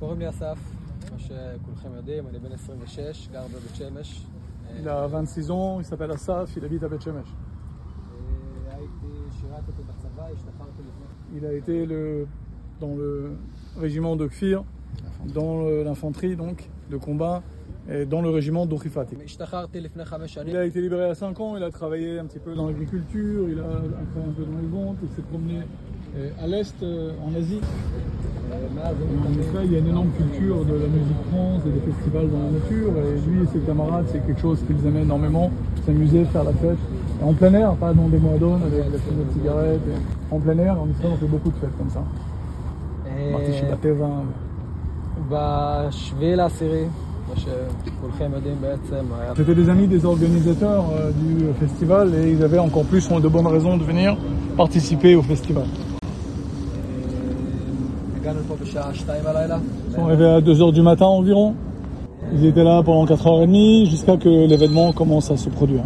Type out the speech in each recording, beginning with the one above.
קוראים לי אסף, כמו שכולכם יודעים, אני בן 26, גר בבית שמש. Il a 26 ans, il s'appelle Asaf, il habite à Beth Shemesh. אה, הייתי, שירתתי בצבא, השתחררתי לפני... Il a été le, dans le régiment de Kfir, dans le- l'infanterie donc, de combat, et dans le régiment d'Okhifati. השתחררתי לפני חמש Il שנים. a été libéré à 5 ans, il a travaillé un petit peu dans l'agriculture, il a travaillé un peu dans les ventes, il s'est promené euh, à l'Est, euh, en Asie. en מתאמן. Israël, il y a une énorme culture de la musique trance et des festivals dans la nature. Et lui et ses camarades, c'est quelque chose qu'ils aimaient énormément, s'amuser, faire la fête. Et en plein air, pas dans des moadones avec la fumée de cigarettes. et En plein air, en Israël, on fait beaucoup de fêtes comme ça. אה, מרגיש בטבע. בשביעי לעשירי, כמו שכולכם יודעים בעצם, היה... C'était des amis des organisateurs euh, du festival et ils avaient encore plus de bonnes raisons de venir participer au festival. Ils sont arrivés à 2h du matin environ. Ils étaient là pendant 4h30 jusqu'à que l'événement commence à se produire.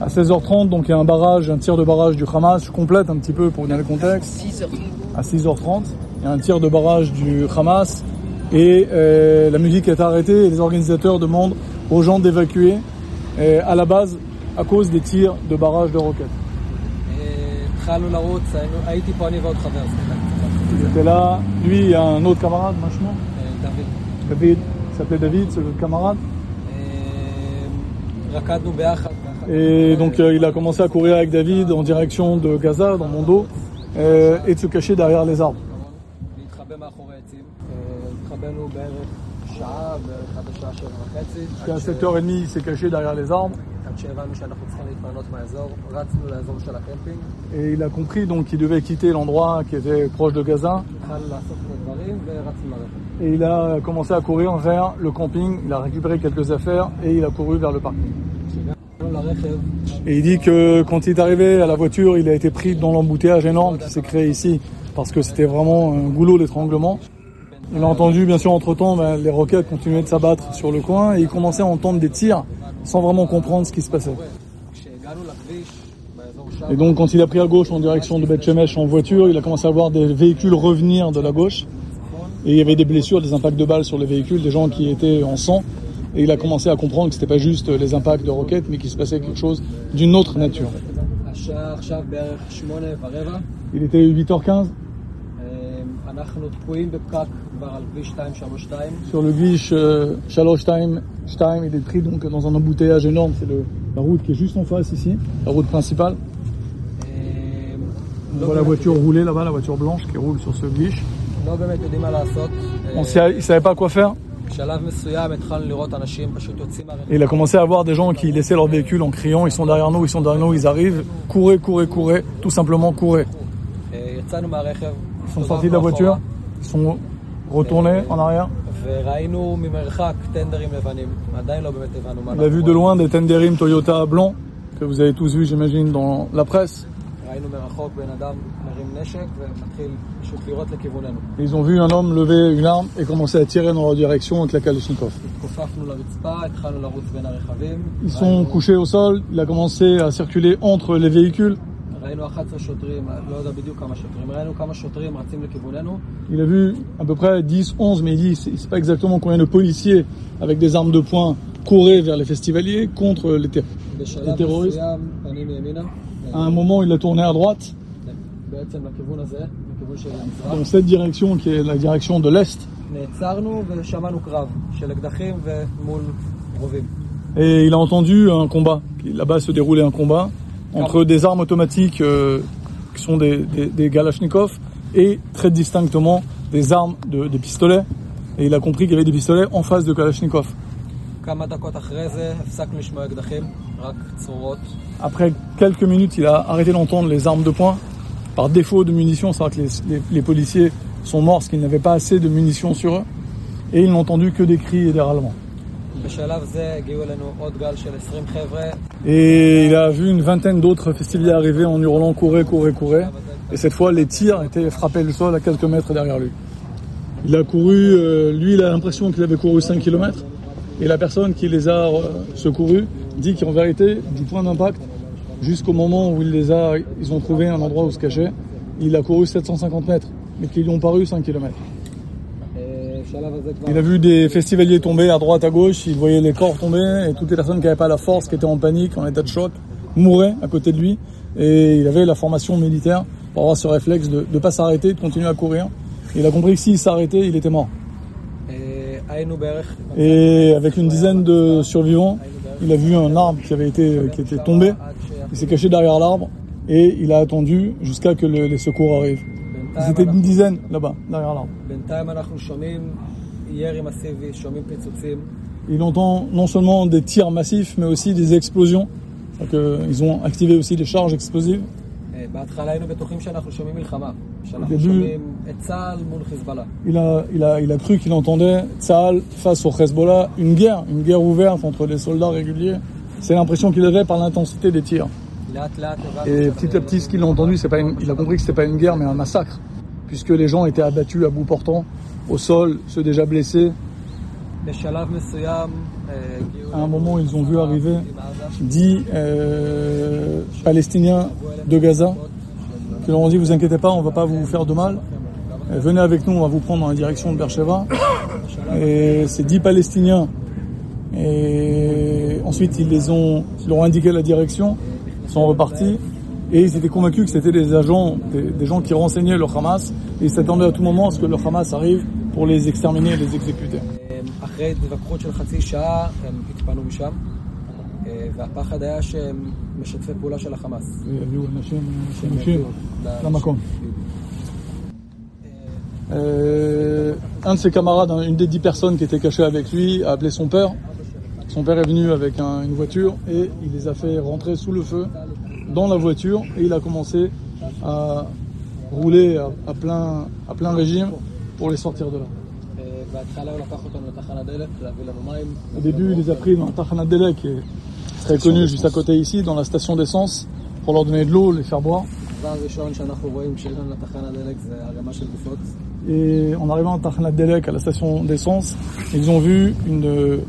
À 16h30, donc il y a un barrage, un tir de barrage du Hamas. Je complète un petit peu pour donner le contexte. À 6h30, il y a un tir de barrage du Hamas et euh, la musique est arrêtée et les organisateurs demandent aux gens d'évacuer euh, à la base à cause des tirs de barrage de roquettes. אה, התחלנו לרוץ, היינו- הייתי פה אני ועוד חבר, סליחה. Ils étaient là, lui et un autre camarade, machin, אה, דוד. David, il s'appelait David, c'est le camarade. אה, רקדנו ביחד. ככה. Et donc euh, il a commencé à courir avec David en direction de Gaza, dans mon dos, euh, et de se cacher derrière les arbres. להתחבא מאחורי עצים. אה, התחבאנו בערך שעה, בערך עד השעה שבע וחצי. Puis à עד ש- 7h30, il s'est caché derrière les arbres. עד שהבנו שאנחנו צריכים להתפנות מהאזור, רצנו לאזור של הקמפינג, Et il a compris donc qu'il devait quitter l'endroit qui était proche de Gaza. התחלנו לאסוף את הדברים ורצנו לרכב. Et il a commencé à courir vers le camping. Il a récupéré quelques affaires et il a couru vers le parking. כשהגענו לרכב, Et il dit que quand il est arrivé à la voiture, il a été pris dans l'embouteillage énorme qui s'est créé ici parce que c'était vraiment un goulot d'étranglement. On a entendu, bien sûr, entre-temps, bah, les roquettes continuaient de s'abattre sur le coin et ils commençaient à entendre des tirs sans vraiment comprendre ce qui se passait. Et donc, quand il a pris à gauche en direction de Betchemesh en voiture, il a commencé à voir des véhicules revenir de la gauche. Et il y avait des blessures, des impacts de balles sur les véhicules, des gens qui étaient en sang. Et il a commencé à comprendre que ce n'était pas juste les impacts de roquettes, mais qu'il se passait quelque chose d'une autre nature. Il était 8h15 sur le guiche euh, il est pris donc dans un embouteillage énorme. C'est la route qui est juste en face ici, la route principale. On voit la voiture rouler là-bas, la voiture blanche qui roule sur ce guiche. On ne savait pas quoi faire. Il a commencé à voir des gens qui laissaient leur véhicule en criant, ils sont derrière nous, ils sont derrière nous, ils arrivent, courez, courez, courez, tout simplement courez. אה, יצאנו מהרכב, Ils sont sortis de la voiture, ils sont retournés en arrière. וראינו ממרחק טנדרים לבנים. עדיין לא באמת הבנו מה Il a vu de loin des Tenderim Toyota blancs que vous avez tous vus, j'imagine, dans la presse. ראינו מרחוק בן אדם מרים נשק ומתחיל פשוט לירות לכיווננו. Et Ils ont vu un homme lever une arme et commencer à tirer dans leur direction avec la Kalachnikov. התכופפנו לרצפה, התחלנו לרוץ בין הרכבים. Ils sont couchés au sol, il a commencé à circuler entre les véhicules. Il a vu à peu près 10, 11, mais il dit, sait pas exactement combien de policiers avec des armes de poing couraient vers les festivaliers contre les terroristes. À un moment, il a tourné à droite. Dans cette direction, qui est la direction de l'Est. Et il a entendu un combat. Là-bas se déroulait un combat entre des armes automatiques euh, qui sont des, des, Galachnikov et très distinctement des armes, de, pistolets. Et il a compris qu'il y avait des pistolets en face de Kalachnikov. Après quelques minutes, il a arrêté d'entendre les armes de poing. Par défaut de munitions, c'est vrai que les, les, policiers sont morts parce qu'ils n'avaient pas assez de munitions sur eux. Et ils n'ont entendu que des cris et des râlements. בשלב זה הגיעו אלינו עוד גל של 20 חבר'ה. Et il a vu une vingtaine d'autres festivaliers arriver en hurlant courez, courez, courez. Et cette fois, les tirs étaient frappés le sol à quelques mètres derrière lui. Il a couru, euh, lui, il a l'impression qu'il avait couru 5 km. Et la personne qui les a euh, secourus dit qu'en vérité, du point d'impact, jusqu'au moment où il les a, ils ont trouvé un endroit où se cacher. Il a couru 750 mètres, mais qu'ils lui ont paru 5 km. Il a vu des festivaliers tomber à droite, à gauche, il voyait les corps tomber et toutes les personnes qui n'avaient pas la force, qui étaient en panique, en état de choc, mouraient à côté de lui. Et il avait la formation militaire pour avoir ce réflexe de ne pas s'arrêter, de continuer à courir. Et il a compris que s'il s'arrêtait, il était mort. Et avec une dizaine de survivants, il a vu un arbre qui avait été euh, était tombé. Il s'est caché derrière l'arbre et il a attendu jusqu'à que les secours arrivent. Ils בינתיים étaient une אנחנו- dizaine là-bas, derrière l'arbre. בינתיים אנחנו שומעים ירי מסיבי, שומעים פיצוצים. Il entend non seulement des tirs massifs, mais aussi des explosions. C'est-à-dire qu'ils ont activé aussi des charges explosives. אה, בהתחלה היינו בטוחים שאנחנו שומעים מלחמה. שאנחנו בדיוק. שומעים את צה"ל מול חיזבאללה. Il a, il a, il a cru qu'il entendait Tsahal face au Hezbollah, une guerre, une guerre ouverte entre les soldats réguliers. C'est l'impression qu'il avait par l'intensité des tirs. Et petit à petit, ce qu'il a entendu, c'est pas une... il a compris que c'était pas une guerre, mais un massacre, puisque les gens étaient abattus à bout portant, au sol, ceux déjà blessés. À un moment, ils ont vu arriver dix euh, Palestiniens de Gaza qui leur ont dit Vous inquiétez pas, on ne va pas vous faire de mal. Venez avec nous, on va vous prendre dans la direction de Beersheba. Et ces dix Palestiniens, et ensuite ils les ont, ils leur ont indiqué la direction sont repartis. Et ils étaient convaincus que c'était des agents, des, des gens qui renseignaient le Hamas. Et ils s'attendaient à tout moment à ce que le Hamas arrive pour les exterminer et les exécuter. אה, אחרי התווכחות של חצי שעה הם התפנו משם, אה, והפחד היה שהם משתפי פעולה של החמאס. שהם יביאו ל- למקום. Euh, un de ses camarades, hein, une des dix personnes qui étaient cachées avec lui, a appelé son père. Son père est venu avec une voiture et il les a fait rentrer sous le feu dans la voiture et il a commencé à rouler à, plein, à plein régime pour les sortir de là. Au début, il les a pris dans Tahana Delek, très connu juste à côté ici, dans la station d'essence, pour leur donner de l'eau, les faire boire. Et en arrivant à Tahana Delek, à la station d'essence, ils ont vu une,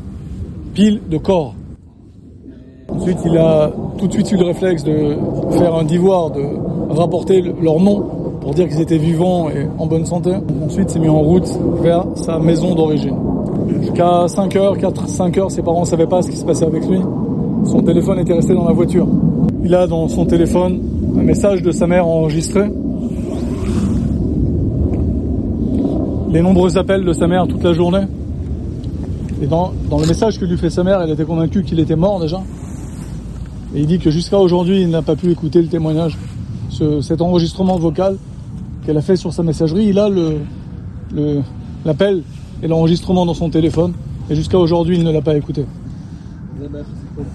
pile de corps. Ensuite, il a tout de suite eu le réflexe de faire un devoir, de rapporter le- leur nom pour dire qu'ils étaient vivants et en bonne santé. Ensuite, s'est mis en route vers sa maison d'origine. Jusqu'à 5 heures, 4, 5 heures, ses parents ne savaient pas ce qui se passait avec lui. Son téléphone était resté dans la voiture. Il a dans son téléphone un message de sa mère enregistré les nombreux appels de sa mère toute la journée. Et dans, le message que lui fait sa mère, elle était convaincue qu'il était mort déjà. Et il dit que jusqu'à aujourd'hui, il n'a pas pu écouter le témoignage, cet enregistrement vocal qu'elle a fait sur sa messagerie. Il a l'appel et l'enregistrement dans son téléphone. Et jusqu'à aujourd'hui, il ne l'a pas écouté.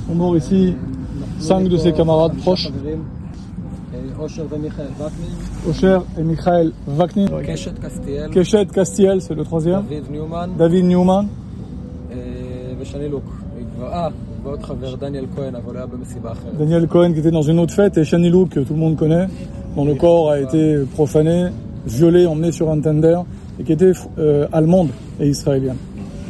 Sont morts ici cinq de ses camarades proches. Osher et Michael Vaknin. Keshet Castiel, c'est le troisième. David Newman. David Newman. הוא היה במסיבה אחרת. Daniel Cohen qui était dans une autre fête et Shani Lou que tout le monde connaît, dont le corps a été profané, violé, emmené sur un tender et qui était euh, allemande et israélienne.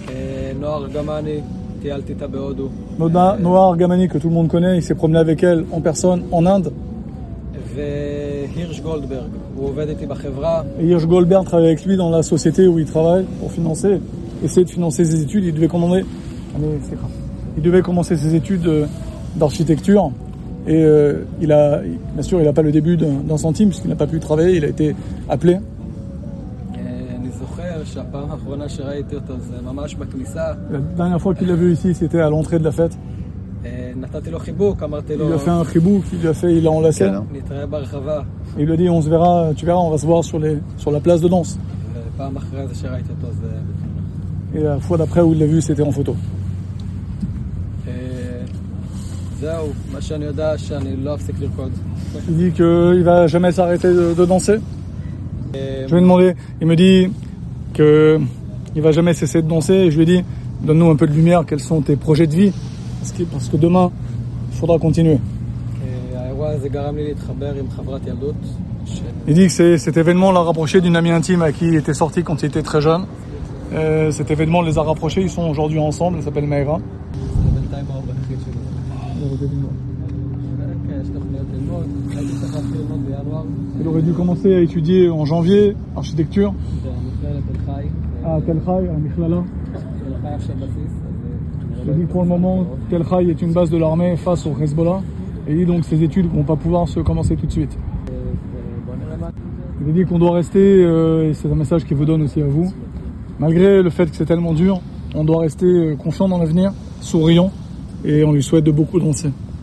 אה, נוער גמני, טיילתי איתה בהודו. Noda, Noah Gamani que tout le monde connaît, il s'est promené avec elle en personne en Inde. והירש גולדברג, הוא עובד איתי בחברה, Et Hirsch Goldberg travaille avec lui dans la société où il travaille pour financer, essayer de financer ses études. Il devait commander, c'est. Il devait commencer ses études euh, d'architecture. Et euh, il a, bien sûr, il n'a pas le début d'un centime puisqu'il n'a pas pu travailler, il a été appelé. La dernière fois qu'il l'a vu ici, c'était à l'entrée de la fête. Il a fait un chibou, il a fait, il l'a enlacé. Hein il lui a dit, on se verra, tu verras, on va se voir sur, les, sur la place de danse. Et la fois d'après où il l'a vu, c'était en photo. Il dit qu'il ne va jamais s'arrêter de, danser. Je lui ai demandé, il me dit qu'il ne va jamais cesser de danser et je lui ai dit, donne-nous un peu de lumière, quels sont tes projets de vie? Parce que, demain, il faudra continuer. Il dit que cet événement l'a rapproché d'une amie intime à qui il était sorti quand il était très jeune. Euh, cet événement les a rapprochés, ils sont aujourd'hui ensemble, elle s'appelle Maëva. Il aurait dû commencer à étudier en janvier, architecture, à Tel Mikhlala. Il dit pour le moment, Tel Chai est une base de l'armée face au Hezbollah. Et dit donc ces études ne vont pas pouvoir se commencer tout de suite. Il dit qu'on doit rester, euh, et c'est un message qu'il vous donne aussi à vous, malgré le fait que c'est tellement dur, on doit rester euh, confiant dans l'avenir, souriant, et on lui souhaite de beaucoup danser.